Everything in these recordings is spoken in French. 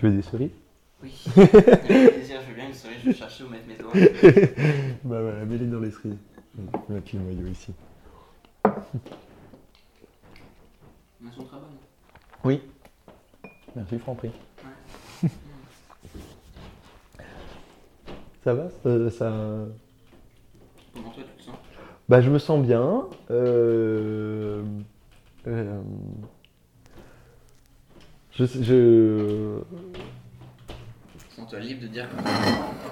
Tu veux des cerises Oui. Avec plaisir, je veux bien une cerise, je vais chercher où mettre mes doigts. Bah voilà, mets-les dans les cerises. Je vais mettre le noyau ici. Elles sont très bonnes. Oui. Merci Franprix. Ça va ça, ça- Comment toi tu te sens? Bah je me sens bien. Euh... euh, Je, je... Sens-toi libre de dire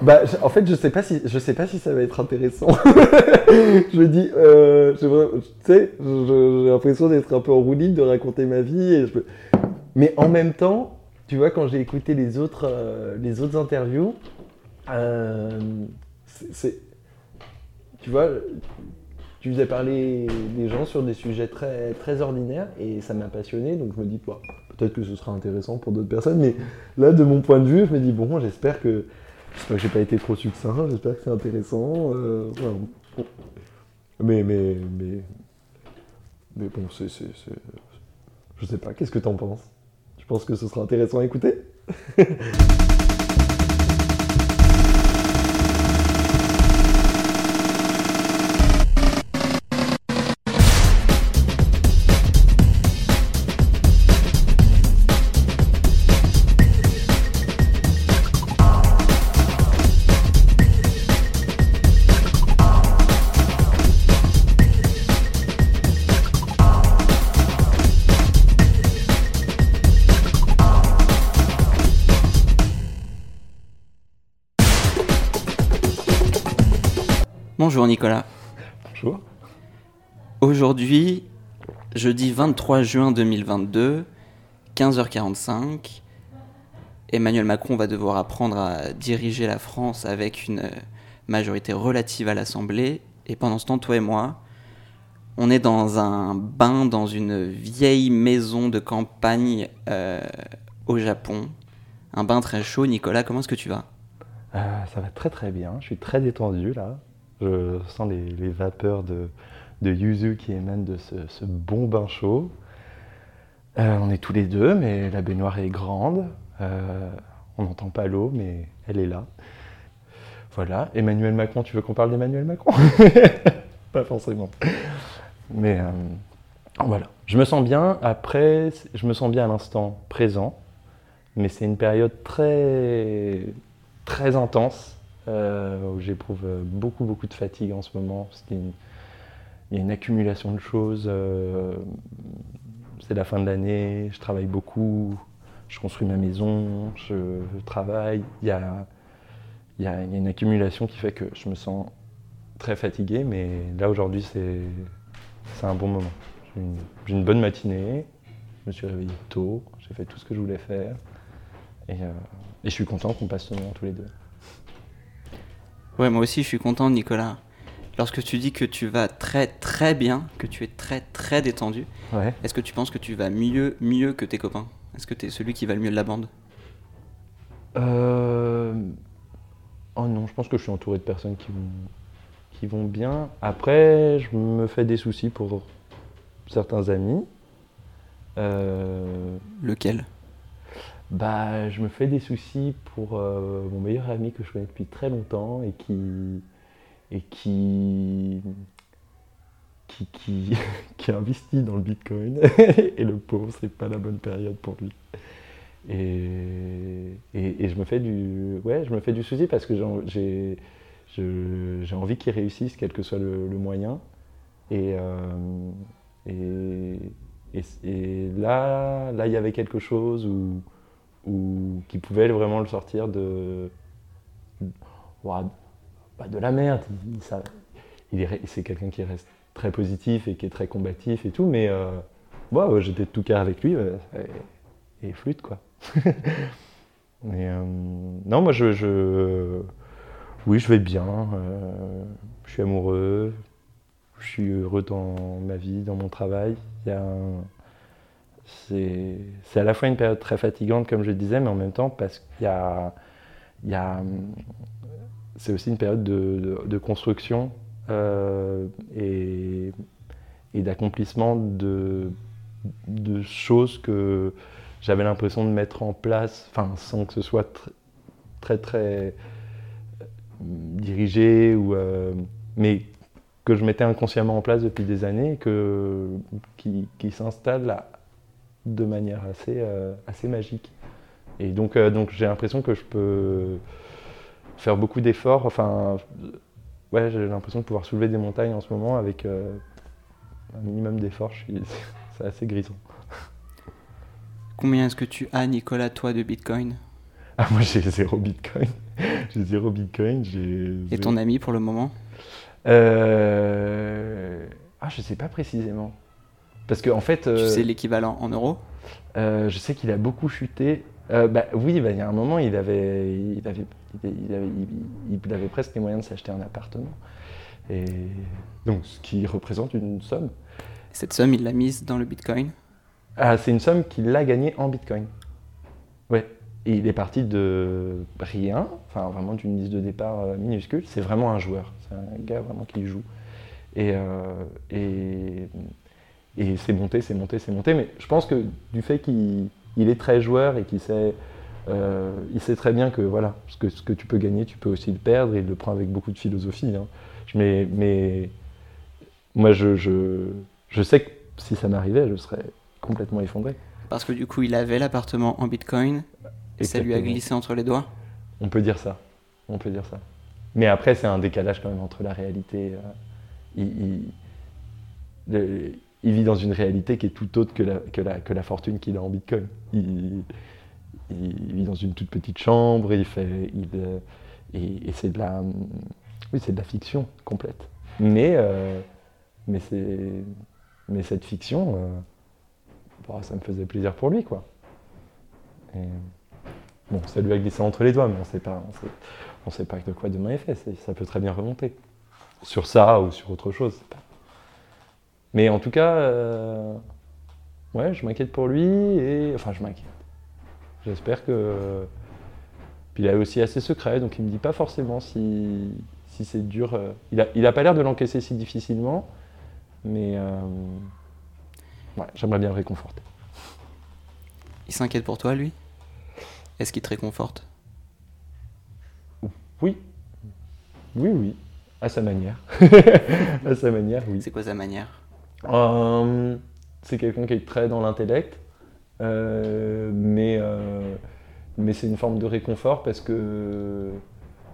Bah, en fait, je sais pas si je sais pas si ça va être intéressant. je me dis, euh, tu sais, j'ai l'impression d'être un peu en roue libre, de raconter ma vie. Et je Mais en même temps, tu vois, quand j'ai écouté les autres euh, les autres interviews, euh, c'est- tu vois, tu faisais parler des gens sur des sujets très très ordinaires et ça m'a passionné. Donc je me dis, bah, peut-être que ce sera intéressant pour d'autres personnes, mais là, de mon point de vue, je me dis, bon, j'espère que que j'ai pas été trop succinct, j'espère que c'est intéressant. euh. Mais, mais, mais, mais bon, c'est- Je sais pas, qu'est-ce que t'en penses? Tu penses que ce sera intéressant à écouter? Nicolas. Bonjour. Aujourd'hui, jeudi 23 juin 2022, 15h45, Emmanuel Macron va devoir apprendre à diriger la France avec une majorité relative à l'Assemblée. Et pendant ce temps, toi et moi, on est dans un bain dans une vieille maison de campagne euh, au Japon. Un bain très chaud. Nicolas, comment est-ce que tu vas? Euh, ça va très très bien, je suis très détendu là. Je sens les, vapeurs de, yuzu qui émanent de ce, bon bain chaud. Euh, on est tous les deux, mais la baignoire est grande. Euh, on n'entend pas l'eau, mais elle est là. Voilà. Emmanuel Macron, tu veux qu'on parle d'Emmanuel Macron? Pas forcément. Mais euh, voilà. Je me sens bien. Après, je me sens bien à l'instant présent. Mais c'est une période très, très intense où j'éprouve euh, beaucoup, beaucoup de fatigue en ce moment. une- Il y a une accumulation de choses. euh, c'est la fin de l'année, je travaille beaucoup, je construis ma maison, je, travaille. Il y a, une accumulation qui fait que je me sens très fatigué, mais là aujourd'hui c'est un bon moment. J'ai une, une bonne matinée, je me suis réveillé tôt, j'ai fait tout ce que je voulais faire. Et, euh, et je suis content qu'on passe ce moment tous les deux. Ouais, moi aussi, je suis content, Nicolas. Lorsque tu dis que tu vas très très bien, que tu es très très détendu, Ouais. est-ce que tu penses que tu vas mieux mieux que tes copains? Est-ce que tu es celui qui va le mieux de la bande? Euh... Oh non, je pense que je suis entouré de personnes qui vont, qui vont bien. Après, je me fais des soucis pour certains amis. Euh, Lequel? Bah, je me fais des soucis pour euh, mon meilleur ami que je connais depuis très longtemps et qui et qui qui, qui, investit dans le Bitcoin et le pauvre, c'est pas la bonne période pour lui. Et, et, je me fais du ouais, je me fais du souci parce que j'ai j'ai envie qu'il réussisse quel que soit le, moyen. Et, euh, et, et, et là, là, il y avait quelque chose où, où, qui pouvait vraiment le sortir de, pas de la merde. Il, est, c'est quelqu'un qui reste très positif et qui est très combatif et tout, mais euh, ouais, j'étais de tout cœur avec lui euh, et, flûte quoi. euh, non, moi, je, oui, je vais bien. je suis amoureux. Je suis heureux dans ma vie, dans mon travail. C'est, à la fois une période très fatigante, comme je le disais, mais en même temps, parce qu'il y a, y a, c'est aussi une période de, de- construction euh, et, et d'accomplissement de, de choses que, j'avais l'impression de mettre en place, enfin, sans que ce soit tr- très, très euh, dirigé, ou, euh, mais que je mettais inconsciemment en place depuis des années, et que, qui, qui s'installe de manière assez, euh, assez magique. Et donc, euh, donc j'ai l'impression que je peux faire beaucoup d'efforts. Enfin, ouais, j'ai l'impression de pouvoir soulever des montagnes en ce moment avec euh, un minimum d'efforts. Suis- C'est assez grisant. Combien est-ce que tu as, Nicolas, toi, de Bitcoin? Ah, moi, j'ai zéro bitcoin. j'ai zéro bitcoin. J'ai. Et ton ami pour le moment? Euh, Ah, je sais pas précisément. Parce que en fait, Tu euh, sais l'équivalent en euros euh, je sais qu'il a beaucoup chuté. Euh, bah, oui, bah, il y a un moment, il avait, il avait, il avait, il avait, il- il avait presque les moyens de s'acheter un appartement. Et donc, ce qui représente une somme. Cette somme, il l'a mise dans le Bitcoin Ah, c'est une somme qu'il a gagnée en bitcoin. Ouais. Et il est parti de rien, enfin vraiment d'une liste de départ minuscule. C'est vraiment un joueur. C'est un gars vraiment qui joue. Et, euh, et, et c'est monté, c'est monté, c'est monté. Mais je pense que du fait qu'il il est très joueur et qu'il sait, euh, il sait très bien que voilà, ce que, ce que tu peux gagner, tu peux aussi le perdre. Et il le prend avec beaucoup de philosophie. hein. Mais, mais moi, je, je, je sais que si ça m'arrivait, je serais complètement effondré. Parce que du coup, il avait l'appartement en Bitcoin et ça lui a glissé entre les doigts On peut dire ça. On peut dire ça. Mais après, c'est un décalage quand même entre la réalité. euh, il, il- le- il vit dans une réalité qui est tout autre que la, fortune qu'il a en Bitcoin. Il, vit dans une toute petite chambre, il fait, euh, et, c'est de la, oui, de la fiction complète. Mais, euh, cette fiction, euh, bon, ça me faisait plaisir pour lui, quoi. Bon, ça lui a glissé entre les doigts, mais on on sait, pas de quoi demain est fait. Ça peut très bien remonter. Sur ça ou sur autre chose. Mais en tout cas, euh, ouais, je m'inquiète pour lui et enfin, je m'inquiète. J'espère que. Puis il est aussi assez secret, donc il me dit pas forcément si, si c'est dur. euh, Il a, il a pas l'air de l'encaisser si difficilement, mais euh, ouais, j'aimerais bien le réconforter. Il s'inquiète pour toi, lui? Est-ce qu'il te réconforte? Oui, oui, oui, à sa manière. à sa manière, oui. C'est quoi sa manière? C'est quelqu'un qui est très dans l'intellect, euh, mais, euh, mais c'est une forme de réconfort parce que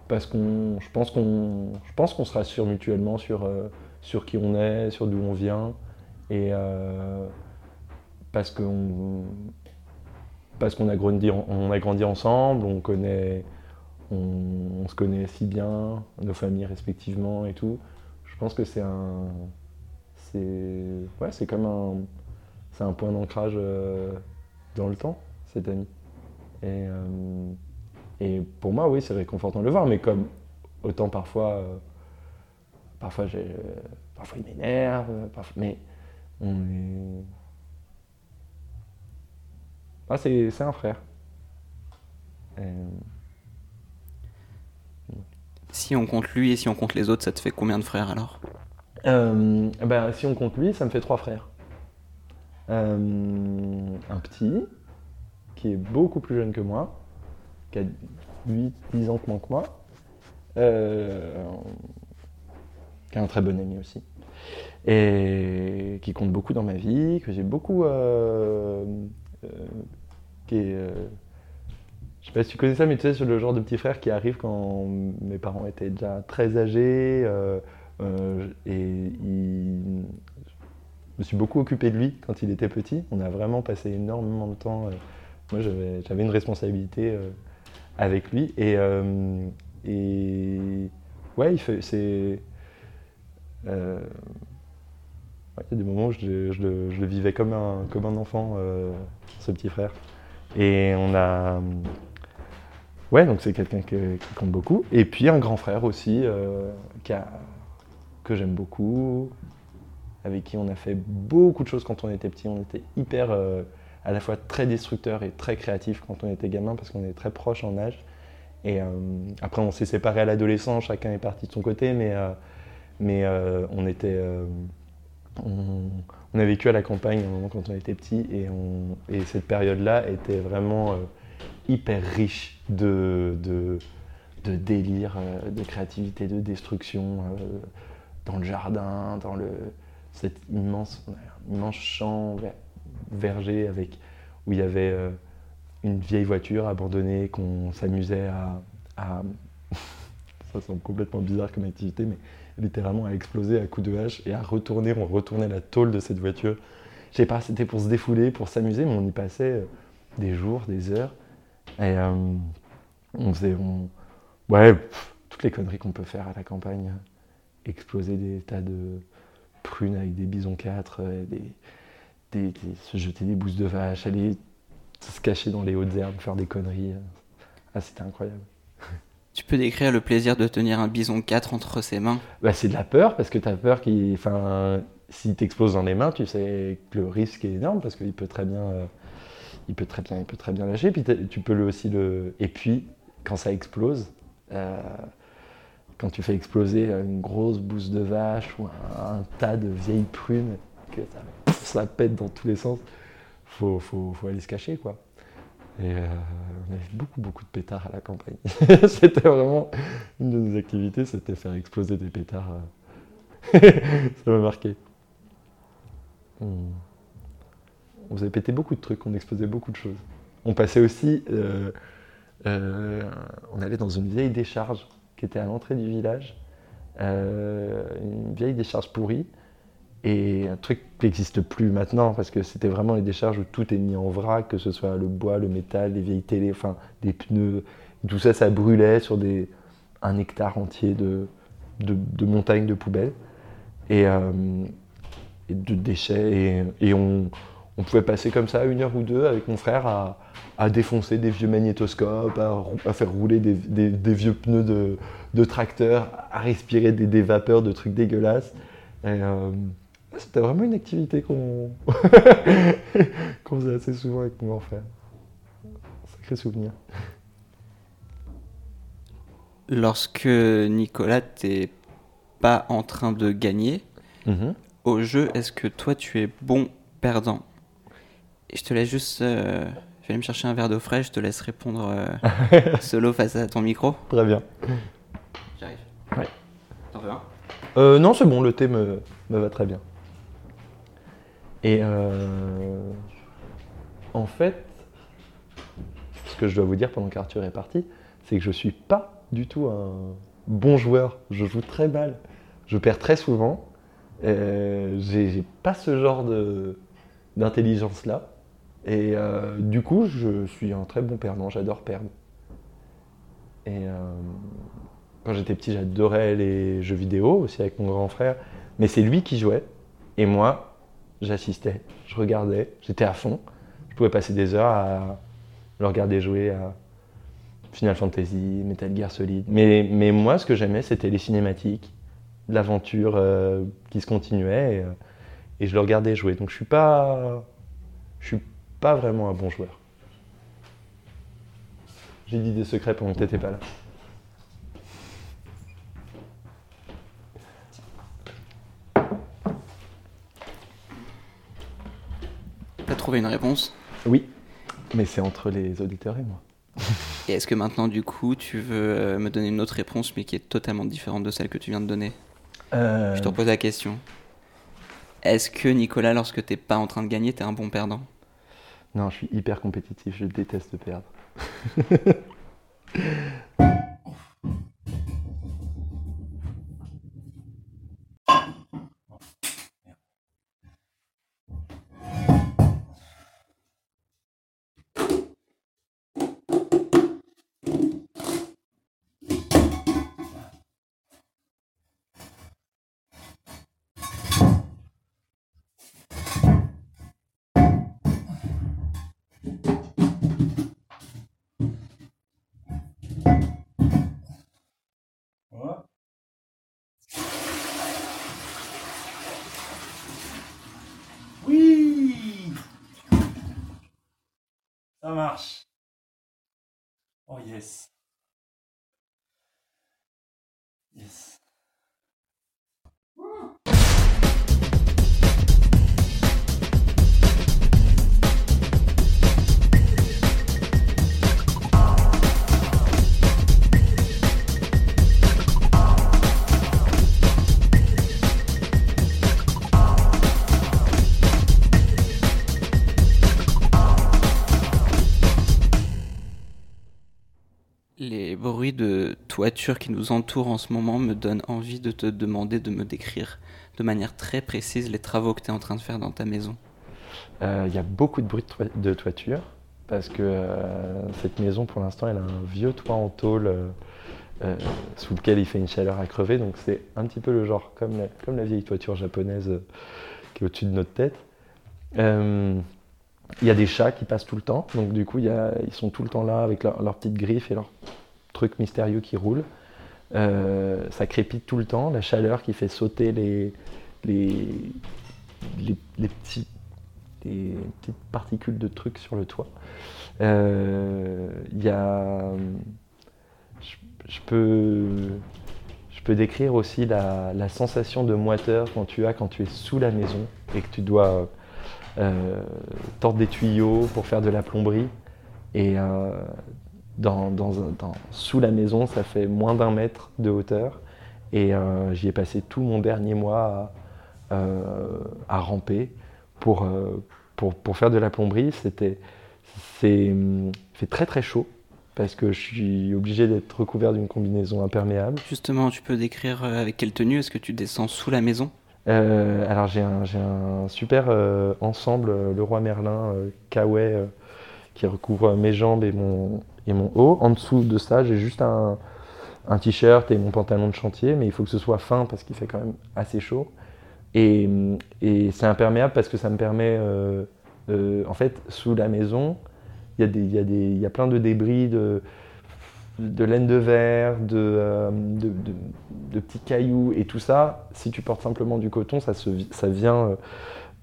parce qu'on, je pense qu'on, je pense qu'on se rassure mutuellement sur euh, sur qui on est, sur d'où on vient, et euh, parce qu'on parce qu'on a grandi, on a grandi ensemble, on connaît, on, on se connaît si bien, nos familles respectivement et tout. Je pense que c'est un c'est ouais, c'est comme un c'est un point d'ancrage euh, dans le temps cet ami. Et euh, et pour moi oui c'est réconfortant de le voir mais comme autant parfois euh, parfois j'ai parfois il m'énerve parfois mais on est ah c'est c'est un frère. Si on compte lui et si on compte les autres, ça te fait combien de frères alors? Euh, ben, si on compte lui, ça me fait trois frères. Euh, un petit, qui est beaucoup plus jeune que moi, qui a 8-10 ans moins que moi, euh, qui est un très bon ami aussi, et qui compte beaucoup dans ma vie, que j'ai beaucoup... qui est... je sais pas si tu connais ça, mais tu sais, c'est le genre de petit frère qui arrive quand mes parents étaient déjà très âgés. Euh, et je me suis beaucoup occupé de lui quand il était petit. On a vraiment passé énormément de temps. euh, moi, j'avais une responsabilité euh, avec lui. Et, ouais, il fait. C'est. il y a des moments où je, je je le vivais comme un, comme un enfant, ce petit frère. Et on a. Ouais, donc c'est quelqu'un que- qui compte beaucoup. Et puis un grand frère aussi, qui que j'aime beaucoup, avec qui on a fait beaucoup de choses quand on était petit. On était hyper, euh, à la fois très destructeur et très créatif quand on était gamin, parce qu'on est très proches en âge. Et euh, après, on s'est séparés à l'adolescence, chacun est parti de son côté, mais, euh, mais on était. on, a vécu à la campagne un moment quand on était petit et, et cette période-là était vraiment hyper riche de, de, délire, euh, de créativité, de destruction dans le jardin, dans le, cet immense, immense champ verger avec, où il y avait une vieille voiture abandonnée qu'on s'amusait à, à ça semble complètement bizarre comme activité, mais littéralement à exploser à coups de hache et à retourner, on retournait la tôle de cette voiture. Je sais pas, c'était pour se défouler, pour s'amuser, mais on y passait euh, des jours, des heures. Et euh, on faisait, ouais, toutes les conneries qu'on peut faire à la campagne. Exploser des tas de prunes avec des bisons 4, euh, des, se jeter des bousses de vache, aller se cacher dans les hautes herbes, faire des conneries. Ah, c'était incroyable. Tu peux décrire le plaisir de tenir un bison 4 entre ses mains? Bah, C'est de la peur, parce que tu as peur qu'il. Enfin, s'il t'explose dans les mains, tu sais que le risque est énorme, parce qu'il peut très bien. Euh, il peut très bien, il peut très bien lâcher. Puis tu peux le aussi le. Et puis, quand ça explose, euh, quand tu fais exploser une grosse bouse de vache ou un, tas de vieilles prunes, que ça, pète dans tous les sens, faut, faut, faut aller se cacher, quoi. Et euh, on avait beaucoup, beaucoup de pétards à la campagne. c'était vraiment une de nos activités, c'était faire exploser des pétards. Euh. Ça m'a marqué. On... faisait péter beaucoup de trucs, on explosait beaucoup de choses. On passait aussi, euh, on allait dans une vieille décharge à l'entrée du village, une vieille décharge pourrie. Et un truc qui n'existe plus maintenant, parce que c'était vraiment les décharges où tout est mis en vrac, que ce soit le bois, le métal, les vieilles télé, enfin des pneus. Tout ça, ça brûlait sur des, un hectare entier de, de, montagnes de poubelles et, euh, de déchets. Et, on, pouvait passer comme ça une heure ou deux avec mon frère à, défoncer des vieux magnétoscopes, à, faire rouler des, vieux pneus de, de tracteur, à respirer des, vapeurs de trucs dégueulasses. Euh, c'était vraiment une activité qu'on faisait assez souvent avec mon grand frère. Sacré souvenir. Lorsque Nicolas, t'es pas en train de gagner mm-hmm. au jeu, est-ce que toi tu es bon perdant? Je te laisse juste. Euh, je vais aller me chercher un verre d'eau fraîche, je te laisse répondre euh, solo face à ton micro. Très bien. J'arrive. Ouais. T'en veux un? Euh, Non, c'est bon, le thé me, me va très bien. Et euh, en fait, ce que je dois vous dire pendant qu'Arthur est parti, c'est que je ne suis pas du tout un bon joueur. Je joue très mal. Je perds très souvent. J'ai pas ce genre d'intelligence là. Et euh, du coup, je suis un très bon perdant. J'adore perdre. Et euh, quand j'étais petit, j'adorais les jeux vidéo aussi avec mon grand frère. Mais c'est lui qui jouait. Et moi, j'assistais, je regardais, j'étais à fond. Je pouvais passer des heures à le regarder jouer à Final Fantasy, Metal Gear Solid. Mais, mais moi, ce que j'aimais, c'était les cinématiques, l'aventure euh, qui se continuait, et, et, je le regardais jouer. Donc je suis pas, je suis pas vraiment un bon joueur. J'ai dit des secrets pendant que t'étais pas là. trouver une réponse? Oui, mais c'est entre les auditeurs et moi. et est-ce que maintenant, du coup, tu veux euh, me donner une autre réponse, mais qui est totalement différente de celle que tu viens de donner? Euh, Je te repose la question. Est-ce que Nicolas, lorsque t'es pas en train de gagner, t'es un bon perdant? Non, je suis hyper compétitif, je déteste perdre. marche. Oh yes. Yes. Toiture qui nous entourent en ce moment me donnent envie de te demander de me décrire de manière très précise les travaux que tu es en train de faire dans ta maison. Euh, Il y a beaucoup de bruit de, toi- de toiture parce que euh, cette maison, pour l'instant, elle a un vieux toit en tôle euh, sous lequel il fait une chaleur à crever. Donc c'est un petit peu le genre comme la, comme la vieille toiture japonaise qui est au-dessus de notre tête. Il y a des chats qui passent tout le temps, donc du coup ils sont tout le temps là avec leur- leurs petites griffes et leurs trucs mystérieux qui roulent. Euh, ça crépite tout le temps, la chaleur qui fait sauter les, les, les, petits, les petites particules de trucs sur le toit. Euh, Il y a. Je, peux, je peux décrire aussi la, la sensation de moiteur quand tu as quand tu es sous la maison et que tu dois euh, tordre des tuyaux pour faire de la plomberie. Et euh, dans, dans un- dans- sous la maison, ça fait moins d'un mètre de hauteur. Et euh, j'y ai passé tout mon dernier mois à, euh, à ramper pour, euh, pour, pour faire de la plomberie. C'était, c'est, fait très très chaud parce que je suis obligé d'être recouvert d'une combinaison imperméable. Justement, tu peux décrire avec quelle tenue est-ce que tu descends sous la maison? Euh, alors j'ai un, un super ensemble euh, Leroy Merlin Kawaii qui recouvre mes jambes et mon, et mon haut. En dessous de ça, j'ai juste un, un t-shirt et mon pantalon de chantier, mais il faut que ce soit fin parce qu'il fait quand même assez chaud. Et, et c'est imperméable parce que ça me permet, euh, euh, en fait, sous la maison, il y, y, y a plein de débris de, de laine de verre, de, euh, de, de- petits cailloux et tout ça. Si tu portes simplement du coton, ça, se, ça, vient, euh,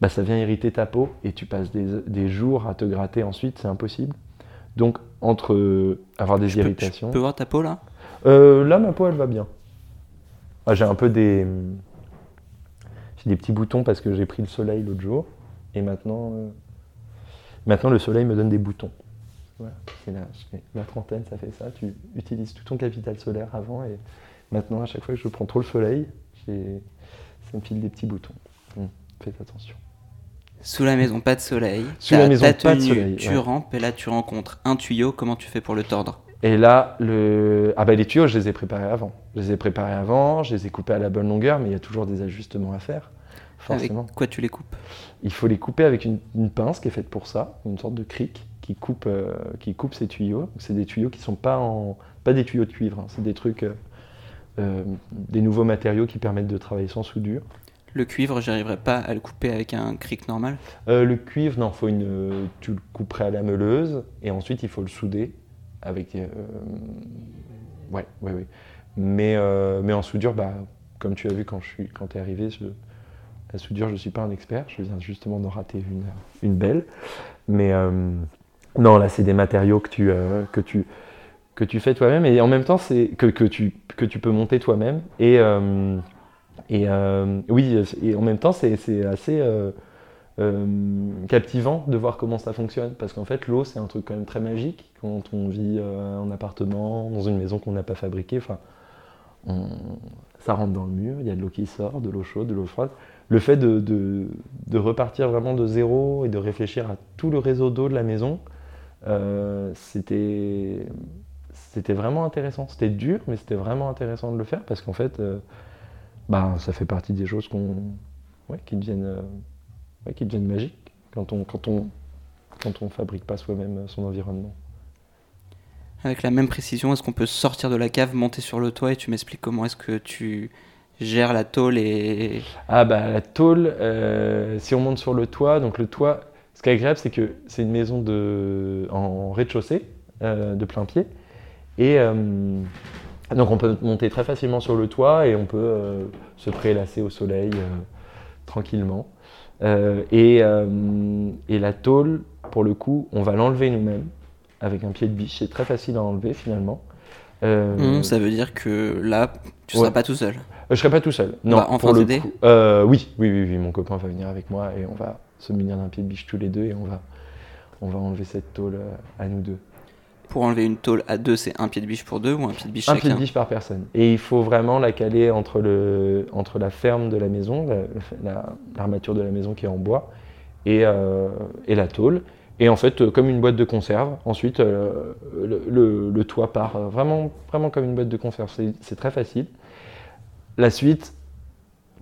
bah, ça vient irriter ta peau et tu passes des, des jours à te gratter ensuite, c'est impossible. Donc, entre euh, avoir des Je peux- irritations. Je peux voir ta peau là? Euh, là, ma peau, elle va bien. Ah, j'ai un peu des. J'ai des petits boutons parce que j'ai pris le soleil l'autre jour. Et maintenant, euh, maintenant, le soleil me donne des boutons. Voilà. C'est la, trentaine, ça fait ça. Tu utilises tout ton capital solaire avant. Et maintenant, à chaque fois que je prends trop le soleil, ça me file des petits boutons. Hum, faites attention. Sous la maison, pas de soleil. Sous la maison, pas de soleil, Tu ouais. rampes et là tu rencontres un tuyau. Comment tu fais pour le tordre? Et là, le... ah bah, les tuyaux, je les ai préparés avant. Je les ai préparés avant, je les ai coupés à la bonne longueur, mais il y a toujours des ajustements à faire, forcément. Avec quoi tu les coupes? Il faut les couper avec une, une pince qui est faite pour ça, une sorte de cric qui coupe, euh, qui coupe ces tuyaux. C'est des tuyaux qui sont pas en, pas des tuyaux de cuivre, hein, c'est des trucs, euh, euh, des nouveaux matériaux qui permettent de travailler sans soudure. Le cuivre, j'arriverai pas à le couper avec un cric normal. Euh, le cuivre, non, faut une, tu le couperais à la meuleuse et ensuite il faut le souder avec. euh, ouais, ouais, ouais. Mais, euh, mais en soudure, bah, comme tu as vu quand quand es arrivé, la soudure, je suis pas un expert. Je viens justement d'en rater une, belle. Mais non, là, c'est des matériaux que tu, que tu, tu fais toi-même et en même temps, c'est que, tu, que tu peux monter toi-même et euh, oui, et en même temps, c'est assez euh, euh, captivant de voir comment ça fonctionne. Parce qu'en fait, l'eau, c'est un truc quand même très magique quand on vit euh, en appartement, dans une maison qu'on n'a pas fabriquée. Ça rentre dans le mur, il y a de l'eau qui sort, de l'eau chaude, de l'eau froide. Le fait de, repartir vraiment de zéro et de réfléchir à tout le réseau d'eau de la maison, euh, c'était vraiment intéressant. C'était dur, mais c'était vraiment intéressant de le faire parce qu'en fait, euh, bah, ça fait partie des choses qu'on, ouais, qui deviennent, euh, ouais, qui deviennent magiques quand on, quand on, quand on fabrique pas soi-même son environnement. Avec la même précision, est-ce qu'on peut sortir de la cave, monter sur le toit et tu m'expliques comment est-ce que tu gères la tôle et Ah bah la tôle, euh, si on monte sur le toit, donc le toit, ce qui est agréable, c'est que c'est une maison de, en rez-de-chaussée, euh, de plein pied, et euh, donc on peut monter très facilement sur le toit et on peut euh, se prélasser au soleil euh, tranquillement. Euh, et, et la tôle, pour le coup, on va l'enlever nous-mêmes avec un pied de biche. C'est très facile à enlever finalement. Hum, ça veut dire que là, tu Ouais. seras pas tout seul. je serai pas tout seul. Non, va enfin pour le t'aider coup. Oui, oui, oui, oui, mon copain va venir avec moi et on va se munir d'un pied de biche tous les deux et on va, on va enlever cette tôle à nous deux. Pour enlever une tôle à deux, c'est un pied de biche pour deux ou un pied de biche Un pied chacun de biche par personne. Et il faut vraiment la caler entre, le, entre la ferme de la maison, la- la- l'armature de la maison qui est en bois, et, euh, et la tôle. Et en fait, euh, comme une boîte de conserve, ensuite, euh, le, le- le toit part vraiment, vraiment comme une boîte de conserve. C'est c'est très facile. La suite,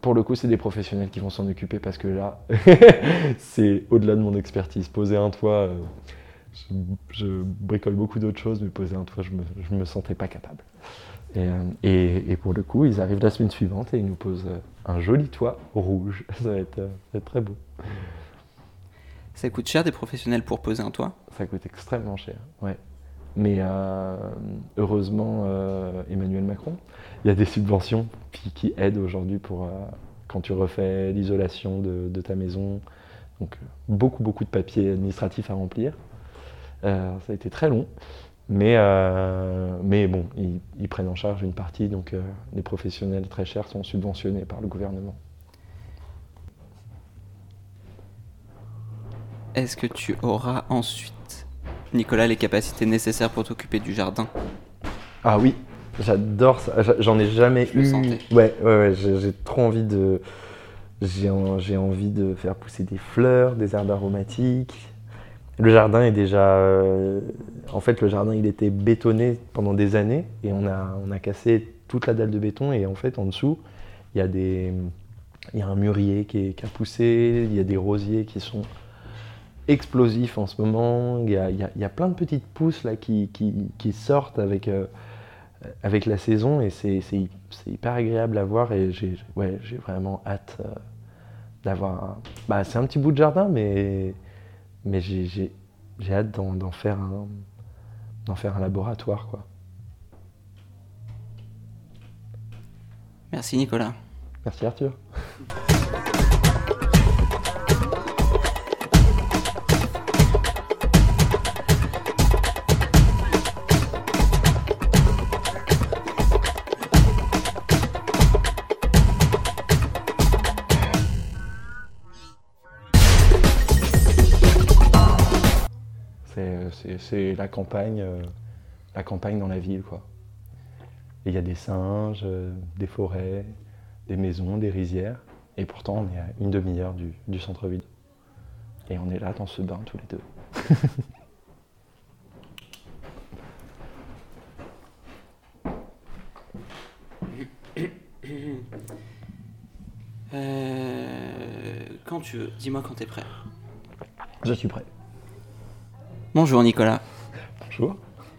pour le coup, c'est des professionnels qui vont s'en occuper parce que là, c'est au-delà de mon expertise. Poser un toit, euh, je, je bricole beaucoup d'autres choses, mais poser un toit, je me, je me sentais pas capable. Et, euh, et- et pour le coup, ils arrivent la semaine suivante et ils nous posent euh, un joli toit rouge. Ça va être, euh, ça va être très beau. Ça coûte cher des professionnels pour poser un toit? Ça coûte extrêmement cher, ouais. Mais euh, heureusement, euh, Emmanuel Macron, il y a des subventions qui, qui aident aujourd'hui pour euh, quand tu refais l'isolation de, de ta maison. Donc beaucoup, beaucoup de papiers administratifs à remplir. Euh, ça a été très long. Mais, euh, mais bon, ils, ils prennent en charge une partie, donc euh, les professionnels très chers sont subventionnés par le gouvernement. Est-ce que tu auras ensuite, Nicolas, les capacités nécessaires pour t'occuper du jardin? Ah oui, j'adore ça. J'en ai jamais Je le eu. sentais. Ouais, ouais, ouais, j'ai j'ai trop envie de. J'ai en- j'ai envie de faire pousser des fleurs, des herbes aromatiques. Le jardin est déjà. euh, En fait, le jardin, il était bétonné pendant des années et on a, cassé toute la dalle de béton et en fait, en dessous, il y a des. Il y a un mûrier qui, a poussé, il y a des rosiers qui sont explosifs en ce moment, il y a, plein de petites pousses qui, sortent avec, euh, avec la saison et c'est c'est hy- c'est hyper agréable à voir et j'ai vraiment hâte euh, d'avoir. Bah, c'est un petit bout de jardin mais, mais j'ai- hâte d'en d'en faire, un- d'en faire un laboratoire. Quoi. Merci Nicolas. Merci Arthur. c'est la campagne, euh, la campagne dans la ville, quoi. Et il y a des singes, euh, des forêts, des maisons, des rizières. Et pourtant, on est à une demi-heure du, du centre-ville. Et on est là dans ce bain tous les deux. Euh, quand tu veux, dis-moi quand t'es prêt. Je suis prêt. Bonjour Nicolas. Bonjour.